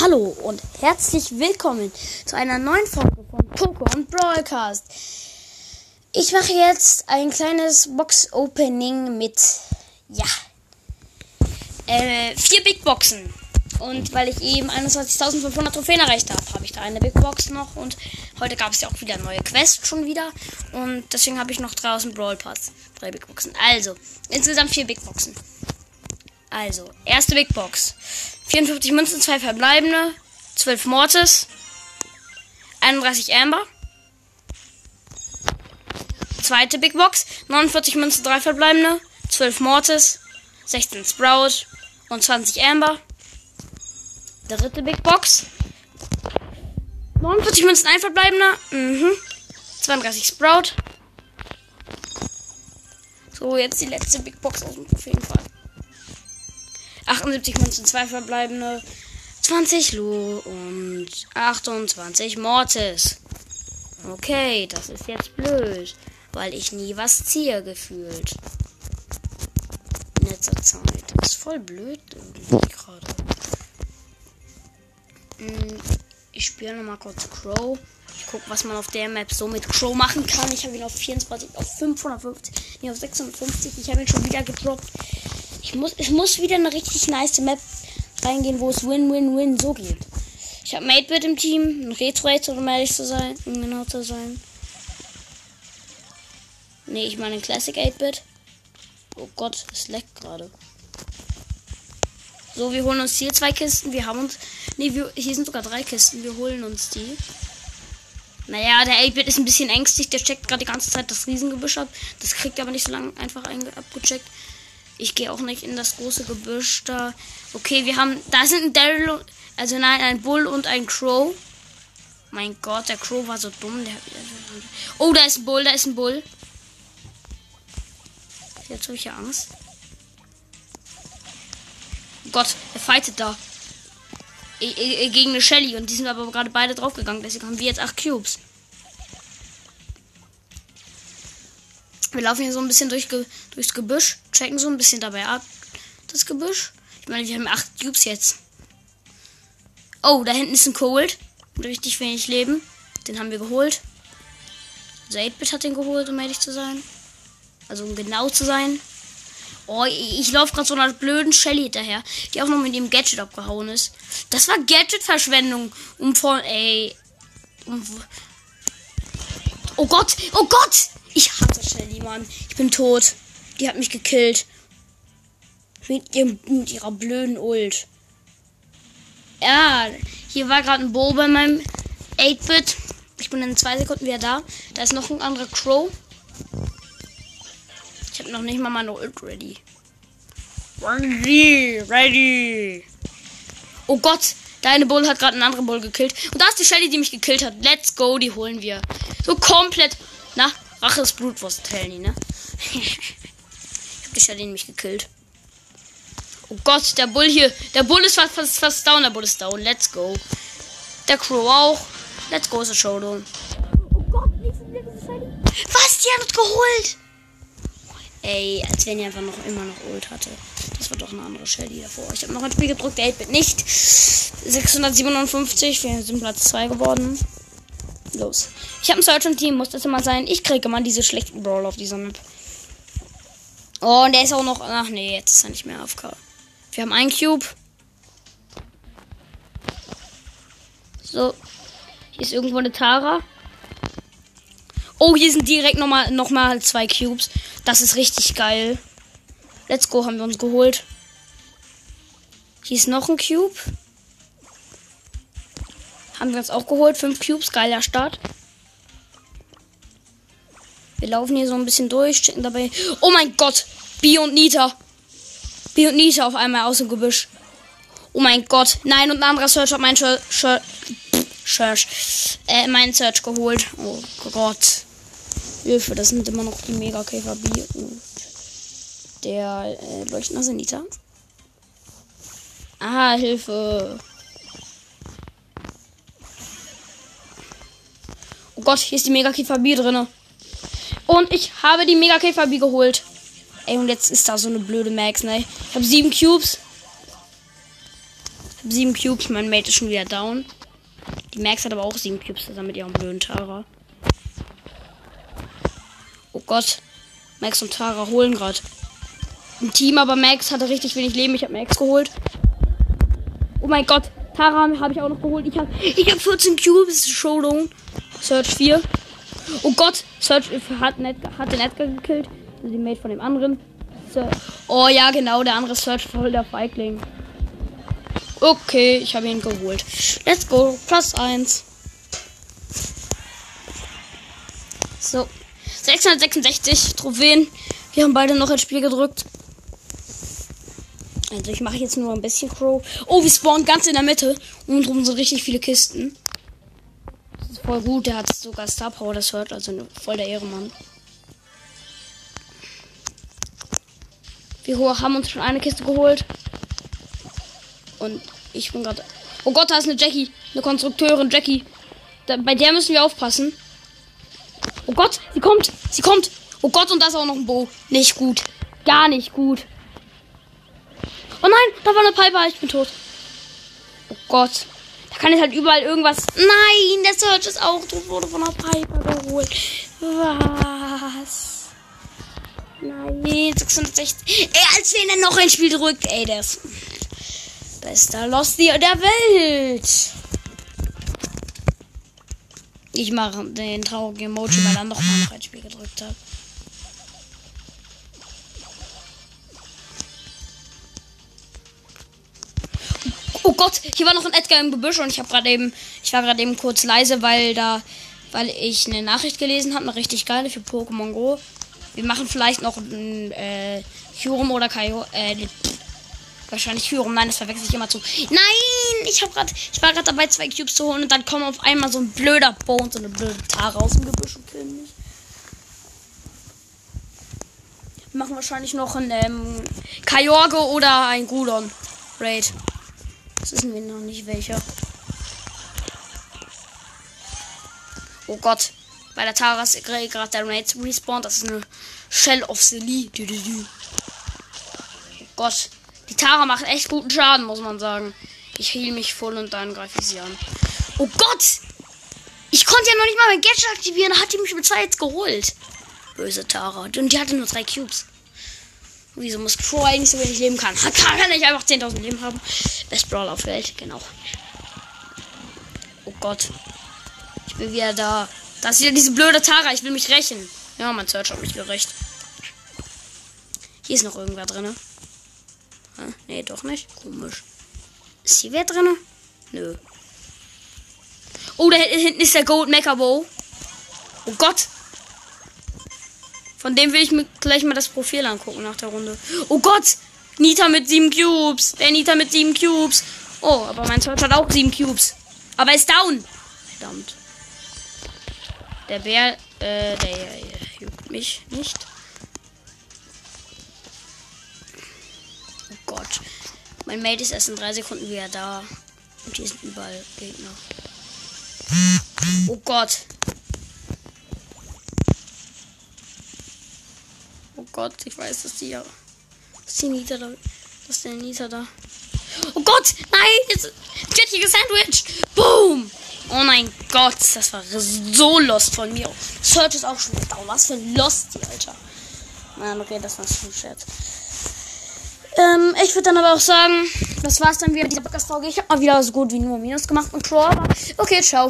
Hallo und herzlich willkommen zu einer neuen Folge von Pokémon Broadcast. Ich mache jetzt ein kleines Box-Opening mit, ja, äh, vier Big Boxen. Und weil ich eben 21.500 Trophäen erreicht habe, habe ich da eine Big Box noch. Und heute gab es ja auch wieder neue Quests schon wieder. Und deswegen habe ich noch draußen Brawl Pass. Drei Big Boxen. Also, insgesamt vier Big Boxen. Also, erste Big Box. 54 Münzen, 2 verbleibende, 12 Mortis, 31 Amber. Zweite Big Box, 49 Münzen, 3 verbleibende, 12 Mortis, 16 Sprout und 20 Amber. Dritte Big Box, 49 Münzen, 1 verbleibender, mhm. 32 Sprout. So, jetzt die letzte Big Box aus dem Trophäenfall. 78 Münzen, 2 verbleibende, 20 Lu und 28 Mortis. Okay, das ist jetzt blöd, weil ich nie was ziehe gefühlt. In letzter Zeit. Das ist voll blöd irgendwie gerade. Hm, ich spiele nochmal kurz Crow. Ich gucke, was man auf der Map so mit Crow machen kann. Ich habe ihn auf 24, auf 550, nee, auf 650. Ich habe ihn schon wieder gedroppt. Ich muss, es muss wieder eine richtig nice Map reingehen, wo es Win-Win-Win so geht. Ich habe 8-Bit im Team, ein Retro-Racer, um ehrlich zu sein, um genau zu sein. Nee, ich meine ein Classic 8-Bit. Oh Gott, es leckt gerade. So, wir holen uns hier zwei Kisten. Wir haben uns. Wir, hier sind sogar drei Kisten. Wir holen uns die. Naja, der 8-Bit ist ein bisschen ängstlich. Der checkt gerade die ganze Zeit das Riesengebüsch ab. Das kriegt er aber nicht so lange einfach abgecheckt. Ich gehe auch nicht in das große Gebüsch da. Okay, wir haben. Da sind ein Daryl. Also nein, ein Bull und ein Crow. Mein Gott, der Crow war so dumm. Der, oh, da ist ein Bull, da ist ein Bull. Jetzt habe ich ja Angst. Gott, er fightet da. Gegen eine Shelly. Und die sind aber gerade beide draufgegangen. Deswegen haben wir jetzt acht Cubes. Wir laufen hier so ein bisschen durch, durchs Gebüsch, checken so ein bisschen dabei ab das Gebüsch. Ich meine, wir haben acht Cubes jetzt. Oh, da hinten ist ein Cold. Mit richtig wenig Leben. Den haben wir geholt. Also 8-Bit hat den geholt, um ehrlich zu sein. Also um genau zu sein. Oh, ich, ich laufe gerade so einer blöden Shelly hinterher, die auch noch mit dem Gadget abgehauen ist. Das war Gadget-Verschwendung. Um von, ey. Um, oh Gott, oh Gott! Ich hasse Shelly, Mann. Ich bin tot. Die hat mich gekillt. Mit, ihrem, mit ihrer blöden Ult. Ja, hier war gerade ein Bo bei meinem 8-Bit. Ich bin in zwei Sekunden wieder da. Da ist noch ein anderer Crow. Ich habe noch nicht mal meine Ult ready. Ready, ready. Oh Gott, deine Bull hat gerade einen anderen Bull gekillt. Und da ist die Shelly, die mich gekillt hat. Let's go, die holen wir. So komplett. Na, Rache ist Blutwurst, Helny, ne? ich hab die Shelly nämlich gekillt. Oh Gott, der Bull hier. Der Bull ist fast, fast, fast down. Der Bull ist down. Let's go. Der Crow auch. Let's go, ist Showdown. Oh Gott, nicht wieder diese Shelly. Was? Die hat uns geholt. Ey, als wenn die einfach noch immer noch Ult hatte. Das war doch eine andere Shelly davor. Ich habe noch ein Spiel gedrückt, der 8-Bit nicht. 657, wir sind Platz 2 geworden. Los. Ich habe ein Search im Team, muss das immer sein. Ich kriege immer diese schlechten Brawl auf dieser Map. Oh, und der ist auch noch. Ach nee, jetzt ist er nicht mehr AFK. Wir haben einen Cube. So. Hier ist irgendwo eine Tara. Oh, hier sind direkt nochmal noch mal zwei Cubes. Das ist richtig geil. Let's go, haben wir uns geholt. Hier ist noch ein Cube. Haben wir uns auch geholt. Fünf Cubes, geiler Start. Wir laufen hier so ein bisschen durch, checken dabei. Oh mein Gott! Bi und Nita. Bi und Nita auf einmal aus dem Gebüsch. Oh mein Gott. Nein, und ein anderer Search hat mein Search, äh, meinen Search geholt. Oh Gott. Hilfe, das sind immer noch die Mega-Käfer Bi und der äh, leuchtende Nita. Ah, Hilfe. Oh Gott, hier ist die Mega-Käfer B drin. Und ich habe die Mega-Käfer B geholt. Ey, und jetzt ist da so eine blöde Max, ne? Ich habe sieben Cubes. Ich habe sieben Cubes, mein Mate ist schon wieder down. Die Max hat aber auch sieben Cubes zusammen mit ihrem blöden Tara. Oh Gott. Max und Tara holen gerade. Ein Team, aber Max hatte richtig wenig Leben. Ich habe Max geholt. Oh mein Gott. Tara habe ich auch noch geholt. Ich habe ich hab 14 Cubes. Showdown. Search 4. Oh Gott. Search hat, hat den Edgar gekillt. Also die Mate von dem anderen. Oh ja, genau. Der andere Search voll der Feigling. Okay, ich habe ihn geholt. Let's go. Plus 1. So. 666 Trophäen. Wir haben beide noch ein Spiel gedrückt. Also ich mache jetzt nur ein bisschen Crow. Oh, wir spawnen ganz in der Mitte. Und drum sind richtig viele Kisten. Voll gut. Der hat sogar Star Power, das hört. Also voll der Ehrenmann. Wir haben uns schon eine Kiste geholt. Und ich bin gerade. Oh Gott, da ist eine Jackie. Eine Konstrukteurin Jackie. Da, bei der müssen wir aufpassen. Oh Gott, sie kommt. Sie kommt. Oh Gott, und da ist auch noch ein Bo. Nicht gut. Gar nicht gut. Oh nein, da war eine Piper. Ich bin tot. Oh Gott. Da kann ich halt überall irgendwas. Nein, der Search ist auch tot. Wurde von einer Piper geholt. Was? Nein, 660. Ey, als wenn er noch ein Spiel drückt. Ey, der ist bester Losty der Welt. Ich mache den traurigen Emoji, weil er noch mal noch ein Spiel gedrückt hat. Oh Gott, hier war noch ein Edgar im Gebüsch und ich habe gerade eben, ich war gerade eben kurz leise, weil da, weil ich eine Nachricht gelesen habe, eine richtig geile für Pokémon Go. Wir machen vielleicht noch ein äh, Hyrum oder Kaio, äh, Wahrscheinlich Führung. Nein, das verwechsel ich immer zu. Nein! Ich hab grad, ich war gerade dabei, zwei Cubes zu holen und dann kommt auf einmal so ein blöder Bo und so eine blöde Tara aus dem Gebüsch und killen mich. Wir machen wahrscheinlich noch ein ähm, Kajorge oder ein Gudon. Raid. Das wissen wir noch nicht welcher. Oh Gott. Bei der Tara ist gerade der Raid respawned. Das ist eine Shell of the Lee. Oh Gott. Die Tara macht echt guten Schaden, muss man sagen. Ich heal mich voll und dann greife ich sie an. Oh Gott! Ich konnte ja noch nicht mal mein Gadget aktivieren. Da hat die mich mit zwei jetzt geholt. Böse Tara. Und die hatte nur drei Cubes. Wieso muss Crow eigentlich so wenig leben kann? Kann, kann ich einfach 10.000 Leben haben. Best Brawler auf Welt, genau. Oh Gott. Ich bin wieder da. Da ist wieder diese blöde Tara. Ich will mich rächen. Ja, mein Search hat mich gerecht. Hier ist noch irgendwer drin. Nee, doch nicht. Komisch. Ist hier wer drin? Nö. Oh, da hinten ist der Gold Mecha Bow. Oh Gott. Von dem will ich mir gleich mal das Profil angucken nach der Runde. Oh Gott. Nita mit sieben Cubes. Der Nita mit sieben Cubes. Oh, aber mein Search hat auch sieben Cubes. Aber er ist down. Verdammt. Der Bär, äh, der, der juckt mich nicht. Gott. Mein Mate ist erst in drei Sekunden wieder da. Und hier sind überall Gegner. Oh Gott. Gott, ich weiß, dass die ja. Dass die Nita da. Dass der Nita da. Oh Gott! Nein! Jetzt. Jettige Sandwich! Boom! Oh mein Gott, das war so lost von mir. Search ist auch schon down. Was für Lost, Alter. Nein, okay, das war schon Scherz. Ähm, ich würde dann aber auch sagen, das war's dann wieder mit dieser Podcast-Folge. Ich habe mal wieder so gut wie nur Minus gemacht und Troll. Okay, ciao.